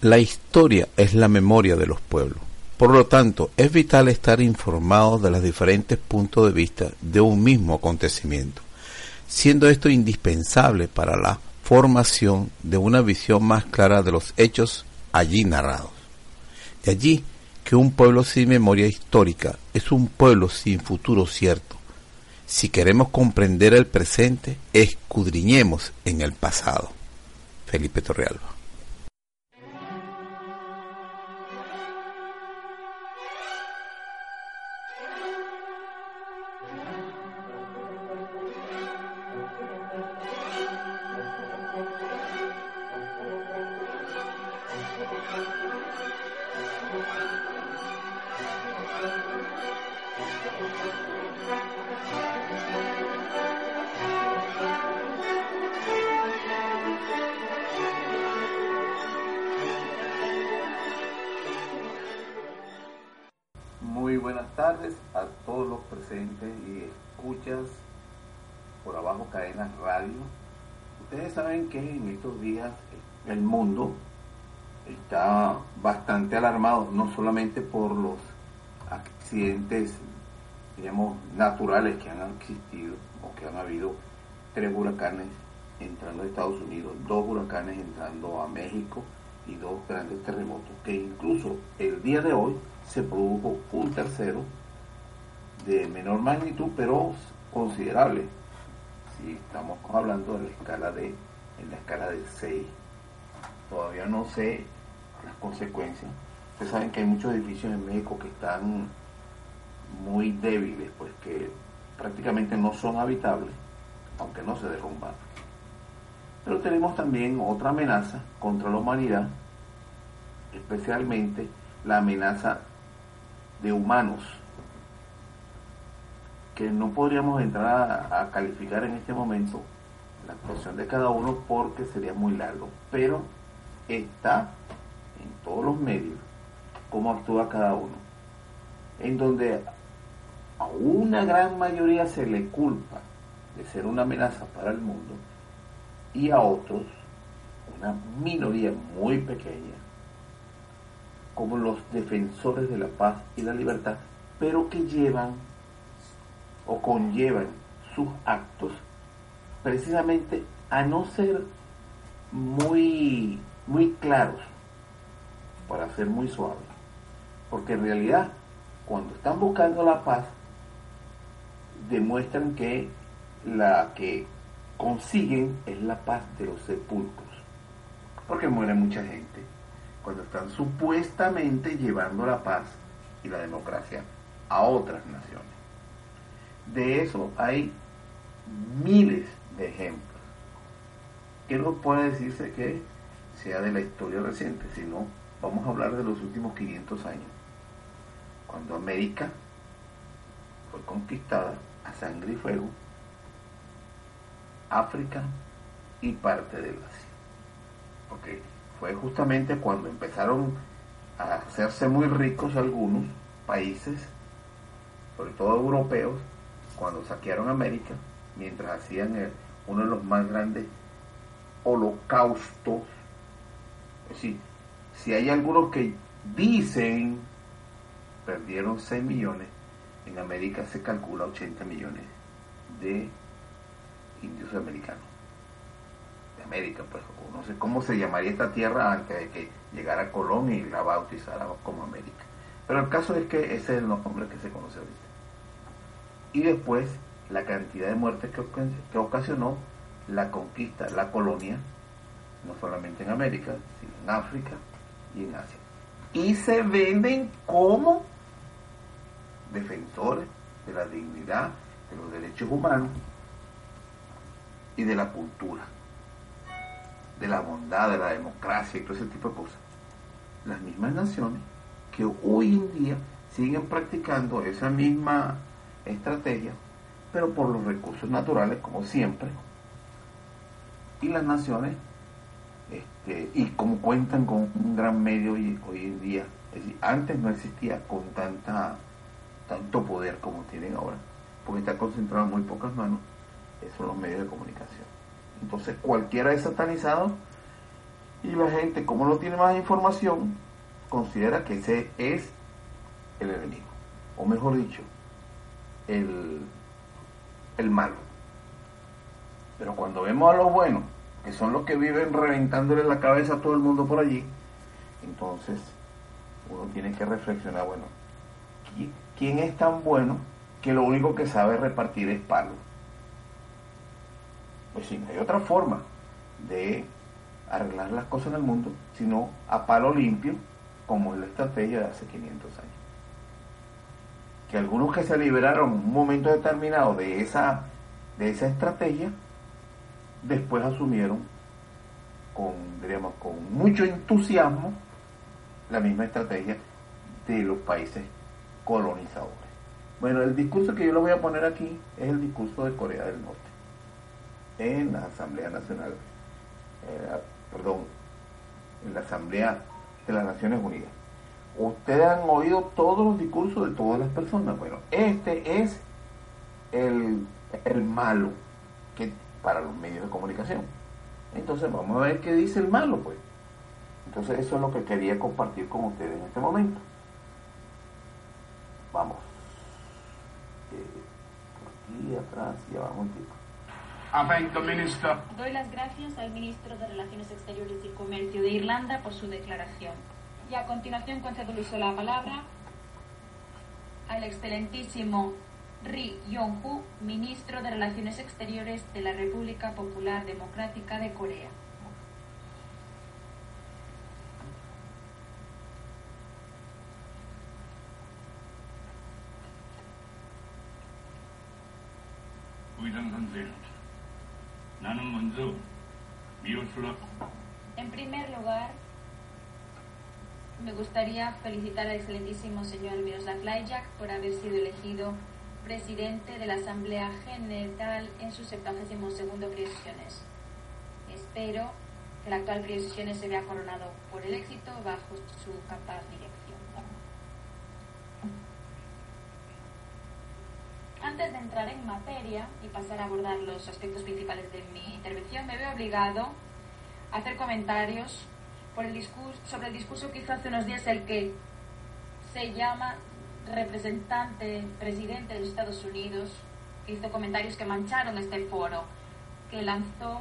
La historia es la memoria de los pueblos. Por lo tanto, es vital estar informado de los diferentes puntos de vista de un mismo acontecimiento, siendo esto indispensable para la formación de una visión más clara de los hechos allí narrados. De allí que un pueblo sin memoria histórica es un pueblo sin futuro cierto. Si queremos comprender el presente, escudriñemos en el pasado. Felipe Torrealba. A todos los presentes y escuchas por abajo cadenas radio. Ustedes saben que en estos días el mundo está bastante alarmado, no solamente por los accidentes, digamos, naturales que han existido o que han habido tres huracanes entrando a Estados Unidos, dos huracanes entrando a México y dos grandes terremotos, que incluso el día de hoy se produjo un tercero de menor magnitud, pero considerable. Si estamos hablando de la escala de, en la escala de 6. Todavía no sé las consecuencias. Ustedes saben que hay muchos edificios en México que están muy débiles, pues que prácticamente no son habitables, aunque no se derrumban. Pero tenemos también otra amenaza contra la humanidad, especialmente la amenaza de humanos, que no podríamos entrar a, calificar en este momento la actuación de cada uno porque sería muy largo, pero está en todos los medios cómo actúa cada uno, en donde a una gran mayoría se le culpa de ser una amenaza para el mundo y a otros, una minoría muy pequeña, como los defensores de la paz y la libertad, pero que llevan o conllevan sus actos precisamente a no ser muy, muy claros, para ser muy suaves. Porque en realidad, cuando están buscando la paz, demuestran que la que consiguen es la paz de los sepulcros. Porque muere mucha gente cuando están supuestamente llevando la paz y la democracia a otras naciones. De eso hay miles de ejemplos. Que no puede decirse que sea de la historia reciente, sino vamos a hablar de los últimos 500 años, cuando América fue conquistada a sangre y fuego, África y parte del Asia. Porque fue justamente cuando empezaron a hacerse muy ricos algunos países, sobre todo europeos, cuando saquearon América, mientras hacían el, uno de los más grandes holocaustos. Es decir, si hay algunos que dicen perdieron 6 millones, en América se calcula 80 millones de indios americanos. De América, pues, no sé cómo se llamaría esta tierra antes de que llegara Colón y la bautizara como América. Pero el caso es que ese es el nombre que se conoce ahorita. Y después, la cantidad de muertes que, que ocasionó la conquista, la colonia, no solamente en América, sino en África y en Asia. Y se venden como defensores de la dignidad, de los derechos humanos y de la cultura, de la bondad, de la democracia y todo ese tipo de cosas. Las mismas naciones que hoy en día siguen practicando esa misma estrategia, pero por los recursos naturales, como siempre, y las naciones, este, y como cuentan con un gran medio hoy, en día, es decir, antes no existía con tanta tanto poder como tienen ahora, porque está concentrado en muy pocas manos, son los medios de comunicación. Entonces cualquiera es satanizado y la gente, como no tiene más información, considera que ese es el enemigo, o mejor dicho, el, el malo. Pero cuando vemos a los buenos, que son los que viven reventándole la cabeza a todo el mundo por allí, entonces uno tiene que reflexionar, bueno, ¿quién es tan bueno que lo único que sabe repartir es palo? Pues sí, no hay otra forma de arreglar las cosas en el mundo, sino a palo limpio, como es la estrategia de hace 500 años. Que algunos que se liberaron en un momento determinado de esa, de esa estrategia, después asumieron con, diríamos, con mucho entusiasmo la misma estrategia de los países colonizadores. Bueno, el discurso que yo lo voy a poner aquí es el discurso de Corea del Norte en la Asamblea Nacional, eh, perdón, en la Asamblea de las Naciones Unidas. Ustedes han oído todos los discursos de todas las personas. Bueno, este es el, el malo que para los medios de comunicación. Entonces vamos a ver qué dice el malo, pues. Entonces eso es lo que quería compartir con ustedes en este momento. Vamos. Eh, aquí atrás y abajo un poquito. Doy las gracias al ministro de Relaciones Exteriores y Comercio de Irlanda por su declaración. Y a continuación concedo la palabra al excelentísimo Ri Yong-hu, ministro de Relaciones Exteriores de la República Popular Democrática de Corea. En primer lugar, me gustaría felicitar al excelentísimo señor Miroslav Lajak por haber sido elegido presidente de la Asamblea General en sus 72 segundo sesiones. Espero que la actual sesiones se vea coronado por el éxito bajo su capaz dirección. Antes de entrar en materia y pasar a abordar los aspectos principales de mi intervención, me veo obligado a hacer comentarios por el discurso, sobre el discurso que hizo hace unos días el que se llama representante, presidente de Estados Unidos, que hizo comentarios que mancharon este foro, que lanzó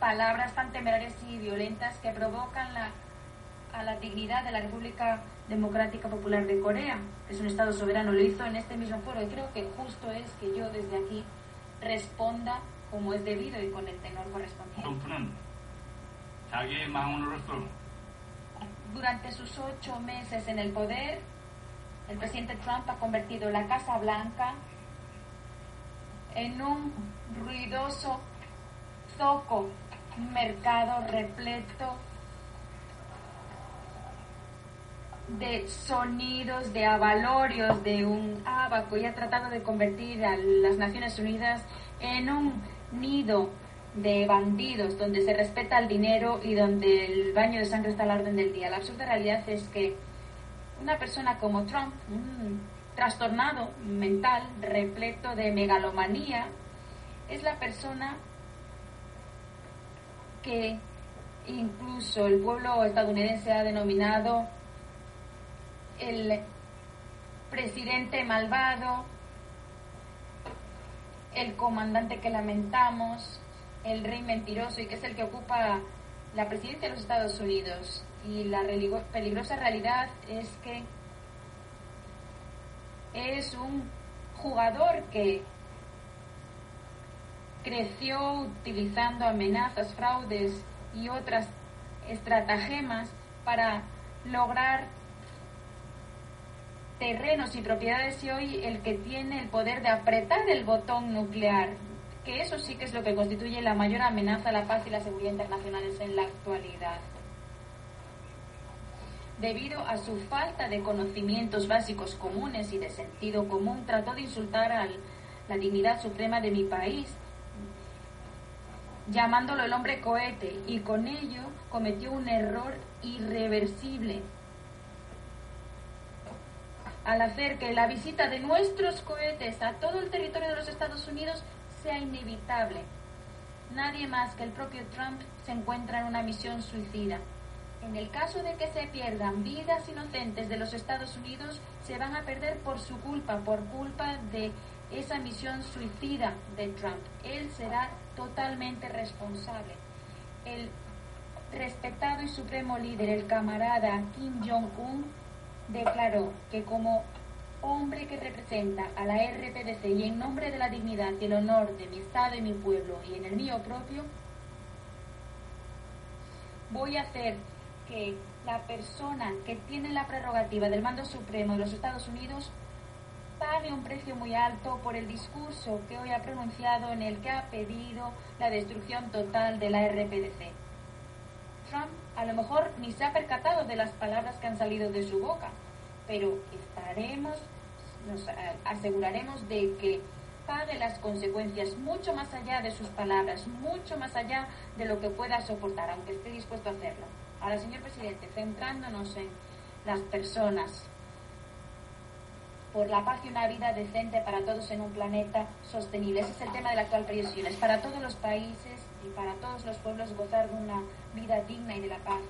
palabras tan temerarias y violentas que provocan la, a la dignidad de la República Democrática Popular de Corea, que es un Estado soberano, lo hizo en este mismo foro y creo que justo es que yo desde aquí responda como es debido y con el tenor correspondiente. Durante sus ocho meses en el poder, el presidente Trump ha convertido la Casa Blanca en un ruidoso zoco, mercado repleto de sonidos, de avalorios, de un abaco y ha tratado de convertir a las Naciones Unidas en un nido de bandidos donde se respeta el dinero y donde el baño de sangre está al orden del día. La absurda realidad es que una persona como Trump, trastornado mental, repleto de megalomanía, es la persona que incluso el pueblo estadounidense ha denominado el presidente malvado, el comandante que lamentamos, el rey mentiroso y que es el que ocupa la presidencia de los Estados Unidos. Y la peligrosa realidad es que es un jugador que creció utilizando amenazas, fraudes y otras estratagemas para lograr terrenos y propiedades y hoy el que tiene el poder de apretar el botón nuclear, que eso sí que es lo que constituye la mayor amenaza a la paz y la seguridad internacionales en la actualidad. Debido a su falta de conocimientos básicos comunes y de sentido común, trató de insultar a la dignidad suprema de mi país, llamándolo el hombre cohete, y con ello cometió un error irreversible al hacer que la visita de nuestros cohetes a todo el territorio de los Estados Unidos sea inevitable. Nadie más que el propio Trump se encuentra en una misión suicida. En el caso de que se pierdan vidas inocentes de los Estados Unidos, se van a perder por su culpa, por culpa de esa misión suicida de Trump. Él será totalmente responsable. El respetado y supremo líder, el camarada Kim Jong-un, declaró que como hombre que representa a la RPDC y en nombre de la dignidad y el honor de mi Estado y mi pueblo y en el mío propio, voy a hacer que la persona que tiene la prerrogativa del mando supremo de los Estados Unidos pague un precio muy alto por el discurso que hoy ha pronunciado en el que ha pedido la destrucción total de la RPDC. Trump a lo mejor ni se ha percatado de las palabras que han salido de su boca, pero estaremos, nos aseguraremos de que pague las consecuencias mucho más allá de sus palabras, mucho más allá de lo que pueda soportar, aunque esté dispuesto a hacerlo. Ahora, señor presidente, centrándonos en las personas, por la paz y una vida decente para todos en un planeta sostenible. Ese es el tema de la actual previsión. Es para todos los países y para todos los pueblos gozar de una vida digna y de la paz.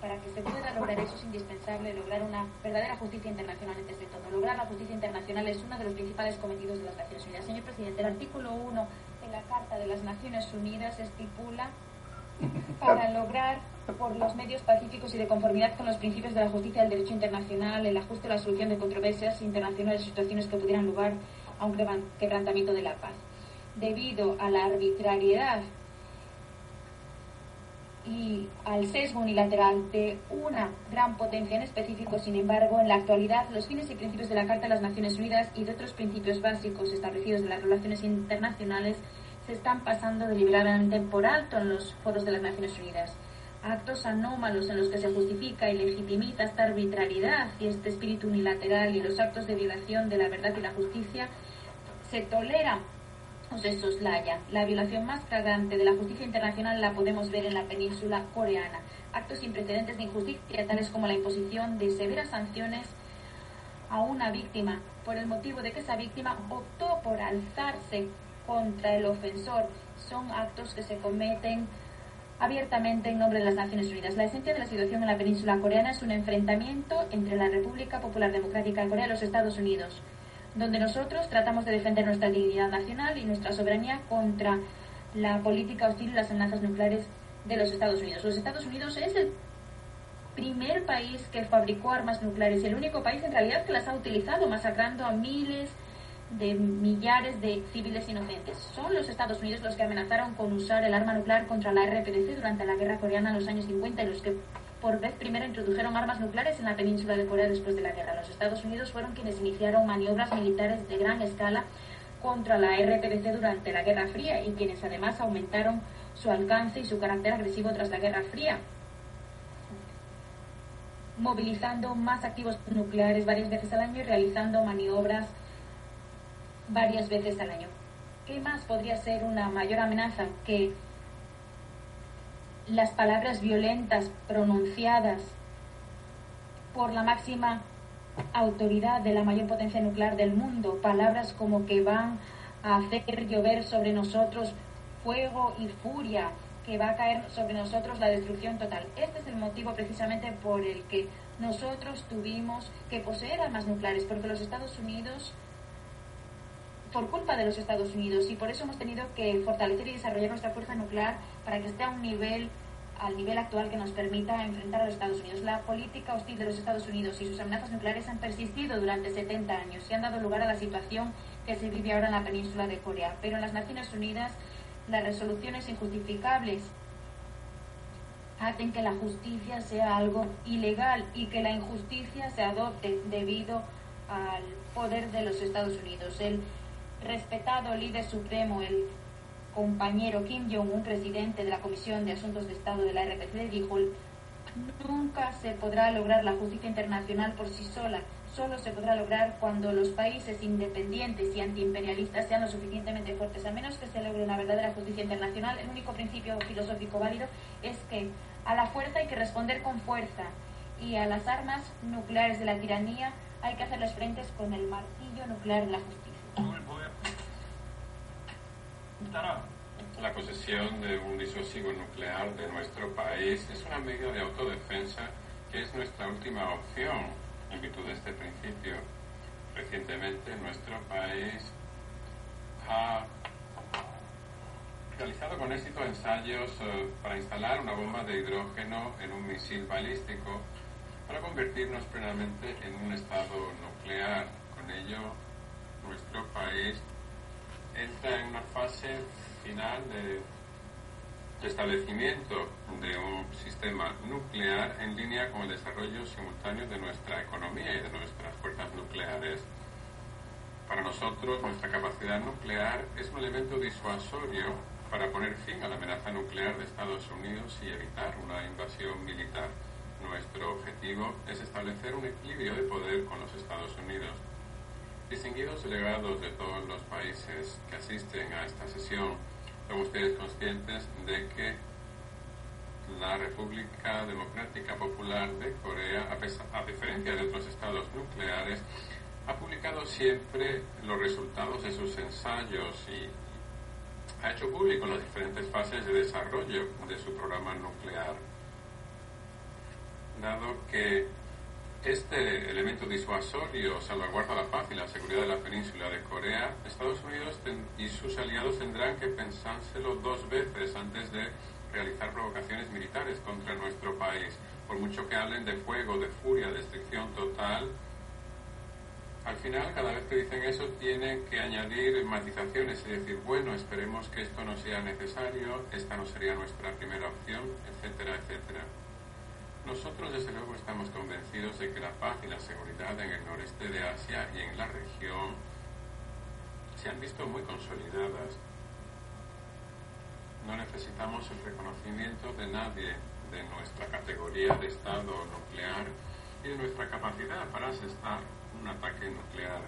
Para que se pueda lograr eso es indispensable lograr una verdadera justicia internacional antes de todo. Lograr la justicia internacional es uno de los principales cometidos de las Naciones Unidas. Señor presidente, el artículo 1 de la Carta de las Naciones Unidas estipula para lograr por los medios pacíficos y de conformidad con los principios de la justicia del derecho internacional, el ajuste o la solución de controversias internacionales y situaciones que pudieran lugar a un quebrantamiento de la paz. Debido a la arbitrariedad y al sesgo unilateral de una gran potencia en específico, sin embargo, en la actualidad los fines y principios de la Carta de las Naciones Unidas y de otros principios básicos establecidos de las relaciones internacionales se están pasando deliberadamente por alto en los foros de las Naciones Unidas. Actos anómalos en los que se justifica y legitimiza esta arbitrariedad y este espíritu unilateral y los actos de violación de la verdad y la justicia se toleran soslayan. La violación más flagrante de la justicia internacional la podemos ver en la península coreana. Actos sin precedentes de injusticia, tales como la imposición de severas sanciones a una víctima por el motivo de que esa víctima optó por alzarse contra el ofensor son actos que se cometen abiertamente en nombre de las Naciones Unidas. La esencia de la situación en la península coreana es un enfrentamiento entre la República Popular Democrática de Corea y los Estados Unidos, donde nosotros tratamos de defender nuestra dignidad nacional y nuestra soberanía contra la política hostil y las amenazas nucleares de los Estados Unidos. Los Estados Unidos es el primer país que fabricó armas nucleares y el único país en realidad que las ha utilizado, masacrando a miles de millares de civiles inocentes. Son los Estados Unidos los que amenazaron con usar el arma nuclear contra la RPDC durante la guerra coreana en los años 50 y los que por vez primera introdujeron armas nucleares en la península de Corea después de la guerra. Los Estados Unidos fueron quienes iniciaron maniobras militares de gran escala contra la RPDC durante la Guerra Fría y quienes además aumentaron su alcance y su carácter agresivo tras la Guerra Fría, movilizando más activos nucleares varias veces al año y realizando maniobras varias veces al año. ¿Qué más podría ser una mayor amenaza que las palabras violentas pronunciadas por la máxima autoridad de la mayor potencia nuclear del mundo? Palabras como que van a hacer llover sobre nosotros fuego y furia, que va a caer sobre nosotros la destrucción total. Este es el motivo precisamente por el que nosotros tuvimos que poseer armas nucleares, porque los Estados Unidos por culpa de los Estados Unidos y por eso hemos tenido que fortalecer y desarrollar nuestra fuerza nuclear para que esté a un nivel al nivel actual que nos permita enfrentar a los Estados Unidos. La política hostil de los Estados Unidos y sus amenazas nucleares han persistido durante 70 años y han dado lugar a la situación que se vive ahora en la península de Corea. Pero en las Naciones Unidas las resoluciones injustificables hacen que la justicia sea algo ilegal y que la injusticia se adopte debido al poder de los Estados Unidos. El respetado líder supremo, el compañero Kim Jong-un, presidente de la Comisión de Asuntos de Estado de la RPC, dijo, nunca se podrá lograr la justicia internacional por sí sola. Solo se podrá lograr cuando los países independientes y antiimperialistas sean lo suficientemente fuertes. A menos que se logre una verdadera justicia internacional, el único principio filosófico válido es que a la fuerza hay que responder con fuerza y a las armas nucleares de la tiranía hay que hacerles frentes con el martillo nuclear de la justicia. La posesión de un disuasivo nuclear de nuestro país es una medida de autodefensa que es nuestra última opción en virtud de este principio. Recientemente nuestro país ha realizado con éxito ensayos eh, para instalar una bomba de hidrógeno en un misil balístico para convertirnos plenamente en un estado nuclear. Entra en una fase final de, establecimiento de un sistema nuclear en línea con el desarrollo simultáneo de nuestra economía y de nuestras fuerzas nucleares. Para nosotros, nuestra capacidad nuclear es un elemento disuasorio para poner fin a la amenaza nuclear de Estados Unidos y evitar una invasión militar. Nuestro objetivo es establecer un equilibrio de poder con los Estados Unidos Distinguidos delegados de todos los países que asisten a esta sesión, son ustedes conscientes de que la República Democrática Popular de Corea, a, diferencia de otros estados nucleares, ha publicado siempre los resultados de sus ensayos y ha hecho público las diferentes fases de desarrollo de su programa nuclear. Dado que este elemento disuasorio salvaguarda la paz y la seguridad de la península de Corea, Estados Unidos y sus aliados tendrán que pensárselo dos veces antes de realizar provocaciones militares contra nuestro país. Por mucho que hablen de fuego, de furia, de destrucción total, al final, cada vez que dicen eso, tienen que añadir matizaciones y decir, bueno, esperemos que esto no sea necesario, esta no sería nuestra primera opción, etcétera, etcétera. Nosotros, desde luego, estamos convencidos de que la paz y la seguridad en el noreste de Asia y en la región se han visto muy consolidadas. No necesitamos el reconocimiento de nadie de nuestra categoría de Estado nuclear y de nuestra capacidad para asestar un ataque nuclear.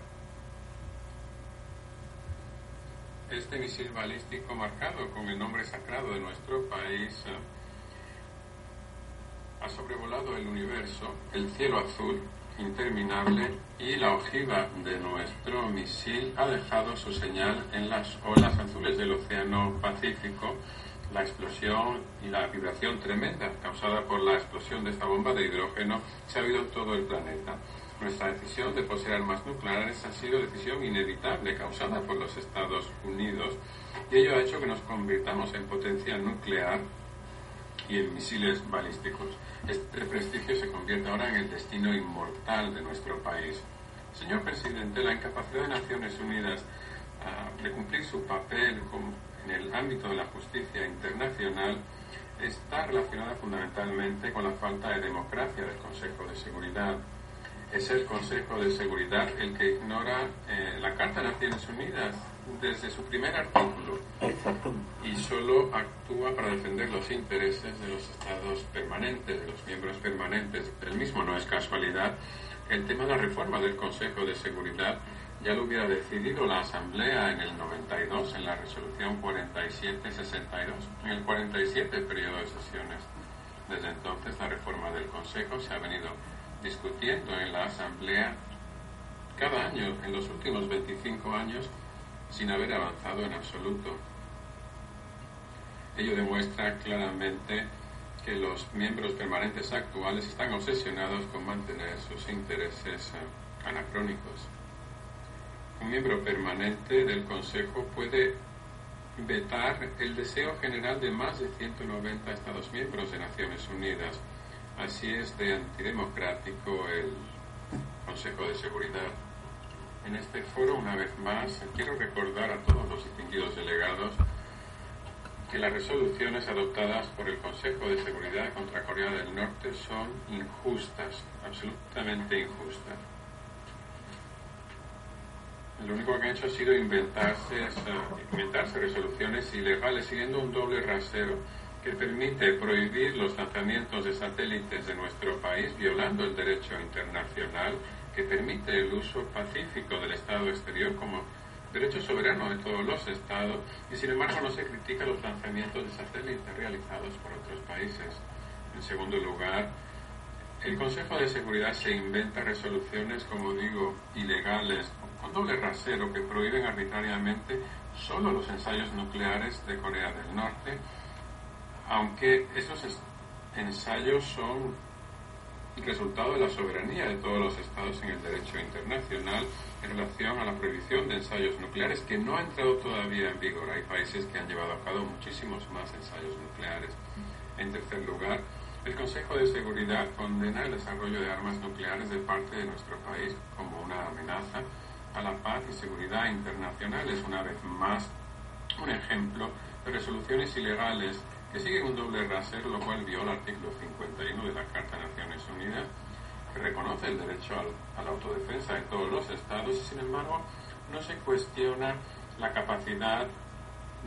Este misil balístico marcado con el nombre sagrado de nuestro país ha sobrevolado el universo, el cielo azul interminable y la ojiva de nuestro misil ha dejado su señal en las olas azules del Océano Pacífico. La explosión y la vibración tremenda causada por la explosión de esta bomba de hidrógeno se ha oído en todo el planeta. Nuestra decisión de poseer armas nucleares ha sido decisión inevitable causada por los Estados Unidos y ello ha hecho que nos convirtamos en potencia nuclear y en misiles balísticos. Este prestigio se convierte ahora en el destino inmortal de nuestro país. Señor presidente, la incapacidad de Naciones Unidas ah, de cumplir su papel en el ámbito de la justicia internacional está relacionada fundamentalmente con la falta de democracia del Consejo de Seguridad. Es el Consejo de Seguridad el que ignora eh, la Carta de Naciones Unidas desde su primer artículo y solo actúa para defender los intereses de los estados permanentes, de los miembros permanentes del mismo. No es casualidad el tema de la reforma del Consejo de Seguridad ya lo hubiera decidido la Asamblea en el 92, en la resolución 4762, en el 47 periodo de sesiones. Desde entonces la reforma del Consejo se ha venido discutiendo en la Asamblea cada año en los últimos 25 años sin haber avanzado en absoluto. Ello demuestra claramente que los miembros permanentes actuales están obsesionados con mantener sus intereses eh, anacrónicos. un miembro permanente del Consejo puede vetar el deseo general de más de 190 Estados miembros de Naciones Unidas. Así es de antidemocrático el Consejo de Seguridad. En este foro, una vez más, quiero recordar a todos los distinguidos delegados que las resoluciones adoptadas por el Consejo de Seguridad contra Corea del Norte son injustas, absolutamente injustas. Lo único que han hecho ha sido inventarse, inventarse resoluciones ilegales siguiendo un doble rasero que permite prohibir los lanzamientos de satélites de nuestro país violando el derecho internacional que permite el uso pacífico del Estado exterior como derecho soberano de todos los estados y sin embargo no se critica los lanzamientos de satélites realizados por otros países. En segundo lugar, el Consejo de Seguridad se inventa resoluciones, como digo, ilegales, con doble rasero, que prohíben arbitrariamente solo los ensayos nucleares de Corea del Norte, aunque esos ensayos son resultado de la soberanía de todos los estados en el derecho internacional en relación a la prohibición de ensayos nucleares que no ha entrado todavía en vigor. Hay países que han llevado a cabo muchísimos más ensayos nucleares. En tercer lugar, el Consejo de Seguridad condena el desarrollo de armas nucleares de parte de nuestro país como una amenaza a la paz y seguridad internacional. Es una vez más un ejemplo de resoluciones ilegales que siguen un doble rasero, lo cual viola el artículo 51 de la Carta de Naciones Unidas, que reconoce el derecho a la autodefensa de todos los estados y, sin embargo, no se cuestiona la capacidad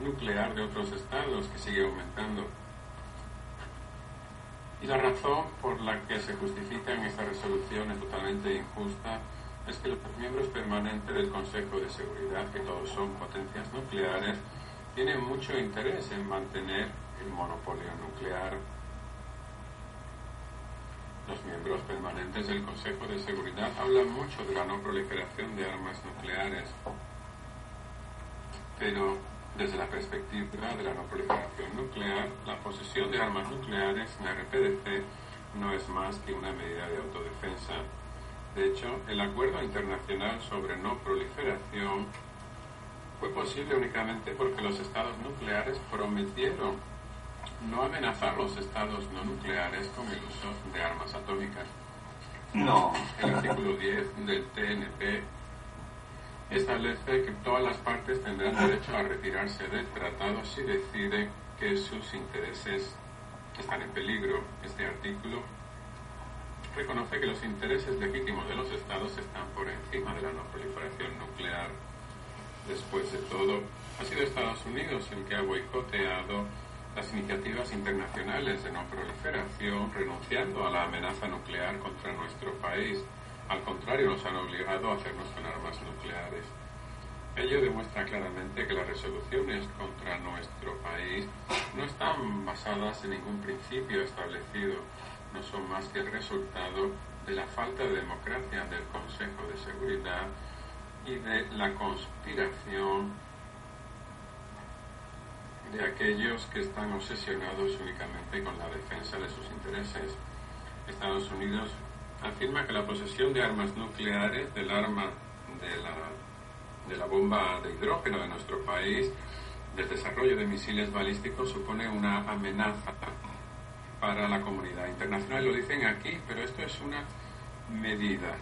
nuclear de otros estados, que sigue aumentando. Y la razón por la que se justifican estas resoluciones totalmente injusta es que los miembros permanentes del Consejo de Seguridad, que todos son potencias nucleares, tienen mucho interés en mantener el monopolio nuclear. Los miembros permanentes del Consejo de Seguridad hablan mucho de la no proliferación de armas nucleares, pero desde la perspectiva de la no proliferación nuclear, la posesión de armas nucleares en RPDC no es más que una medida de autodefensa. De hecho, el Acuerdo Internacional sobre No Proliferación fue posible únicamente porque los estados nucleares prometieron no amenazar los estados no nucleares con el uso de armas atómicas. No. El artículo 10 del TNP establece que todas las partes tendrán derecho a retirarse del tratado si deciden que sus intereses están en peligro. Este artículo reconoce que los intereses legítimos de los estados están por encima de la no proliferación nuclear. Después de todo, ha sido Estados Unidos el que ha boicoteado las iniciativas internacionales de no proliferación, renunciando a la amenaza nuclear contra nuestro país. Al contrario, nos han obligado a hacernos con armas nucleares. Ello demuestra claramente que las resoluciones contra nuestro país no están basadas en ningún principio establecido, no son más que el resultado de la falta de democracia del Consejo de Seguridad y de la conspiración de aquellos que están obsesionados únicamente con la defensa de sus intereses. Estados Unidos afirma que la posesión de armas nucleares, del arma de la, de la bomba de hidrógeno de nuestro país, del desarrollo de misiles balísticos, supone una amenaza para la comunidad internacional. Lo dicen aquí, pero esto es una medida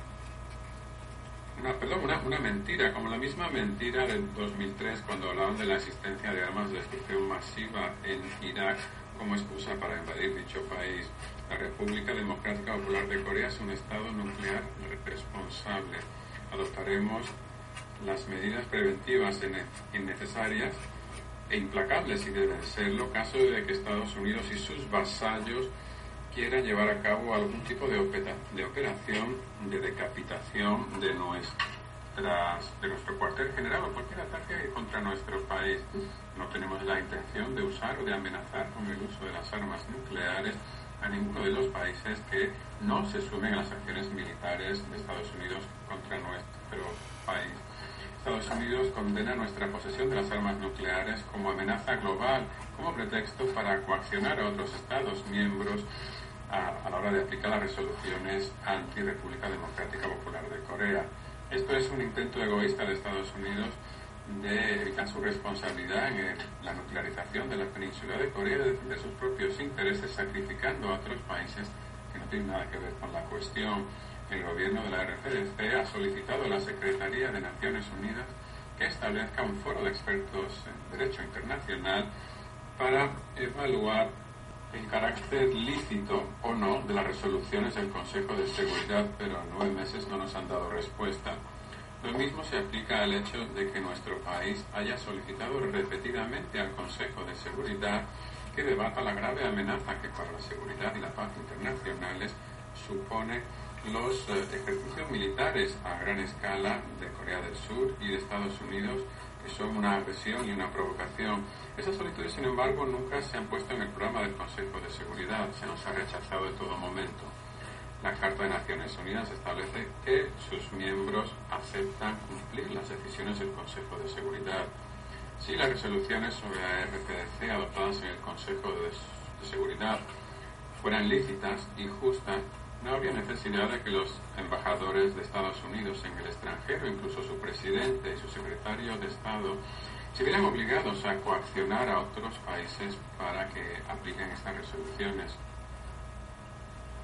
una, mentira, como la misma mentira del 2003 cuando hablaban de la existencia de armas de destrucción masiva en Irak como excusa para invadir dicho país. La República Democrática Popular de Corea es un Estado nuclear responsable. Adoptaremos las medidas preventivas innecesarias e implacables y deben serlo caso de que Estados Unidos y sus vasallos quieran llevar a cabo algún tipo de operación de decapitación de, nuestras, de nuestro cuartel general o cualquier ataque contra nuestro país. No tenemos la intención de usar o de amenazar con el uso de las armas nucleares a ninguno de los países que no se sumen a las acciones militares de Estados Unidos contra nuestro país. Estados Unidos condena nuestra posesión de las armas nucleares como amenaza global, como pretexto para coaccionar a otros Estados miembros a, la hora de aplicar las resoluciones anti-República Democrática Popular de Corea. Esto es un intento egoísta de Estados Unidos de evitar su responsabilidad en la nuclearización de la península de Corea, de defender sus propios intereses, sacrificando a otros países que no tienen nada que ver con la cuestión. El gobierno de la RCDC ha solicitado a la Secretaría de Naciones Unidas que establezca un foro de expertos en derecho internacional para evaluar el carácter lícito o no de las resoluciones del Consejo de Seguridad, pero en nueve meses no nos han dado respuesta. Lo mismo se aplica al hecho de que nuestro país haya solicitado repetidamente al Consejo de Seguridad que debata la grave amenaza que para la seguridad y la paz internacionales supone los eh, ejercicios militares a gran escala de Corea del Sur y de Estados Unidos, que son una agresión y una provocación. Esas solicitudes, sin embargo, nunca se han puesto en el programa del Consejo de Seguridad, se nos ha rechazado de todo momento. La Carta de Naciones Unidas establece que sus miembros aceptan cumplir las decisiones del Consejo de Seguridad. Si las resoluciones sobre la RPDC adoptadas en el Consejo de Seguridad fueran lícitas y justas, no habría necesidad de que los embajadores de Estados Unidos en el extranjero, incluso su presidente y su secretario de Estado, se vieran obligados a coaccionar a otros países para que apliquen estas resoluciones.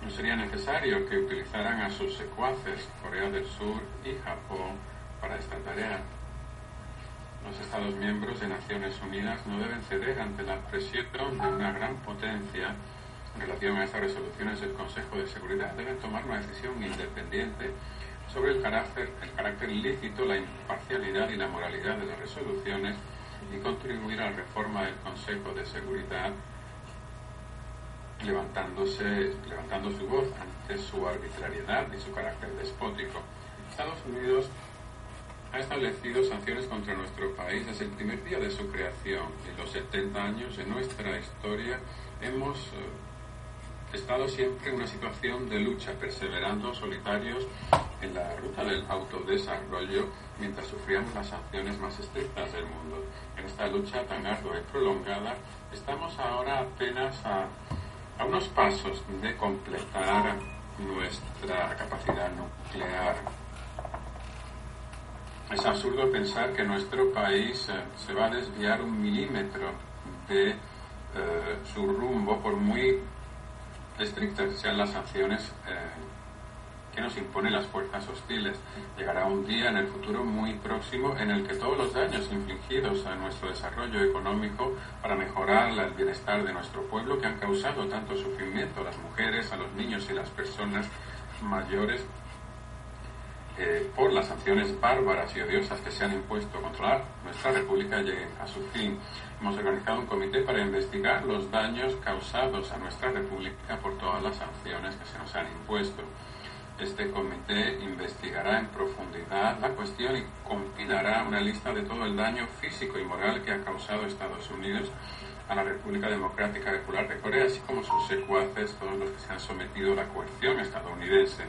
No sería necesario que utilizaran a sus secuaces Corea del Sur y Japón para esta tarea. Los Estados miembros de Naciones Unidas no deben ceder ante la presión de una gran potencia en relación a estas resoluciones del Consejo de Seguridad deben tomar una decisión independiente sobre el carácter, el carácter lícito, la imparcialidad y la moralidad de las resoluciones y contribuir a la reforma del Consejo de Seguridad levantándose, levantando su voz ante su arbitrariedad y su carácter despótico. Estados Unidos ha establecido sanciones contra nuestro país desde el primer día de su creación. En los 70 años de nuestra historia hemos eh, estado siempre en una situación de lucha, perseverando solitarios en la ruta del autodesarrollo mientras sufríamos las sanciones más estrictas del mundo. En esta lucha tan ardua y prolongada, estamos ahora apenas a, a unos pasos de completar nuestra capacidad nuclear. Es absurdo pensar que nuestro país eh, se va a desviar un milímetro de eh, su rumbo por muy estrictas sean las sanciones eh, que nos imponen las fuerzas hostiles. Llegará un día en el futuro muy próximo en el que todos los daños infligidos a nuestro desarrollo económico para mejorar el bienestar de nuestro pueblo, que han causado tanto sufrimiento a las mujeres, a los niños y las personas mayores, eh, por las sanciones bárbaras y odiosas que se han impuesto contra nuestra República lleguen a su fin. Hemos organizado un comité para investigar los daños causados a nuestra República por todas las sanciones que se nos han impuesto. Este comité investigará en profundidad la cuestión y compilará una lista de todo el daño físico y moral que ha causado Estados Unidos a la República Democrática Popular de Corea, así como sus secuaces, todos los que se han sometido a la coerción estadounidense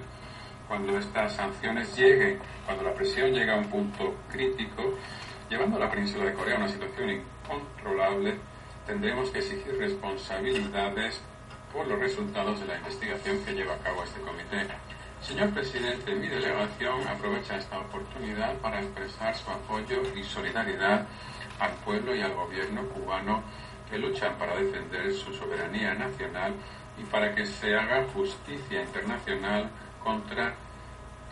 cuando estas sanciones lleguen, cuando la presión llega a un punto crítico, llevando a la península de Corea a una situación incontrolable, tendremos que exigir responsabilidades por los resultados de la investigación que lleva a cabo este comité. Señor presidente, mi delegación aprovecha esta oportunidad para expresar su apoyo y solidaridad al pueblo y al gobierno cubano que luchan para defender su soberanía nacional y para que se haga justicia internacional contra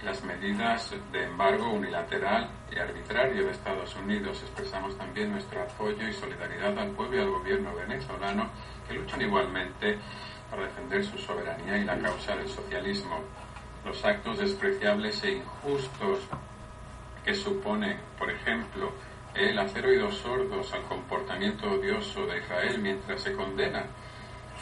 las medidas de embargo unilateral y arbitrario de Estados Unidos. Expresamos también nuestro apoyo y solidaridad al pueblo y al gobierno venezolano que luchan igualmente para defender su soberanía y la causa del socialismo. Los actos despreciables e injustos que supone, por ejemplo, el hacer oídos sordos al comportamiento odioso de Israel mientras se condena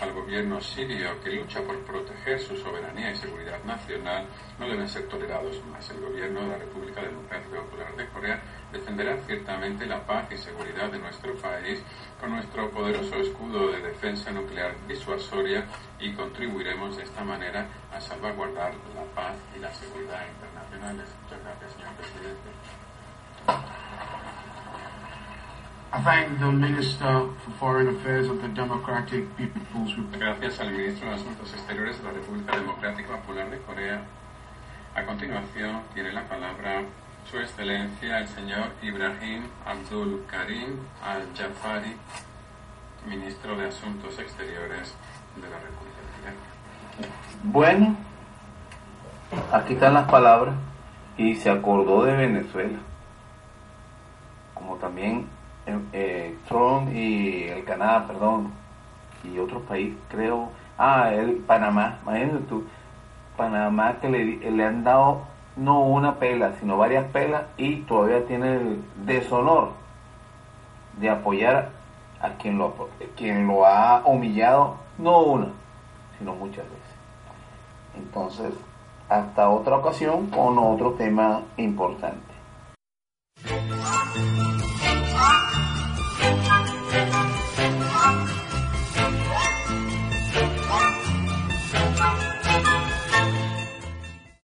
al gobierno sirio que lucha por proteger su soberanía y seguridad nacional no deben ser tolerados más. El gobierno de la República Democrática Popular de Corea defenderá ciertamente la paz y seguridad de nuestro país con nuestro poderoso escudo de defensa nuclear disuasoria y contribuiremos de esta manera a salvaguardar la paz y la seguridad internacionales. Muchas gracias, señor presidente. Gracias al ministro de Asuntos Exteriores de la República Democrática Popular de Corea. A continuación tiene la palabra Su Excelencia el señor Ibrahim Abdul Karim Al-Jafari, ministro de Asuntos Exteriores de la República de Irak. Bueno, aquí están las palabras y se acordó de Venezuela, como también eh, Trump y el Canadá, perdón, y otros países, creo, ah, el Panamá, imagínate tú, Panamá que le, le han dado no una pela, sino varias pelas y todavía tiene el deshonor de apoyar a quien lo, quien lo ha humillado, no una, sino muchas veces. Entonces, hasta otra ocasión con otro tema importante.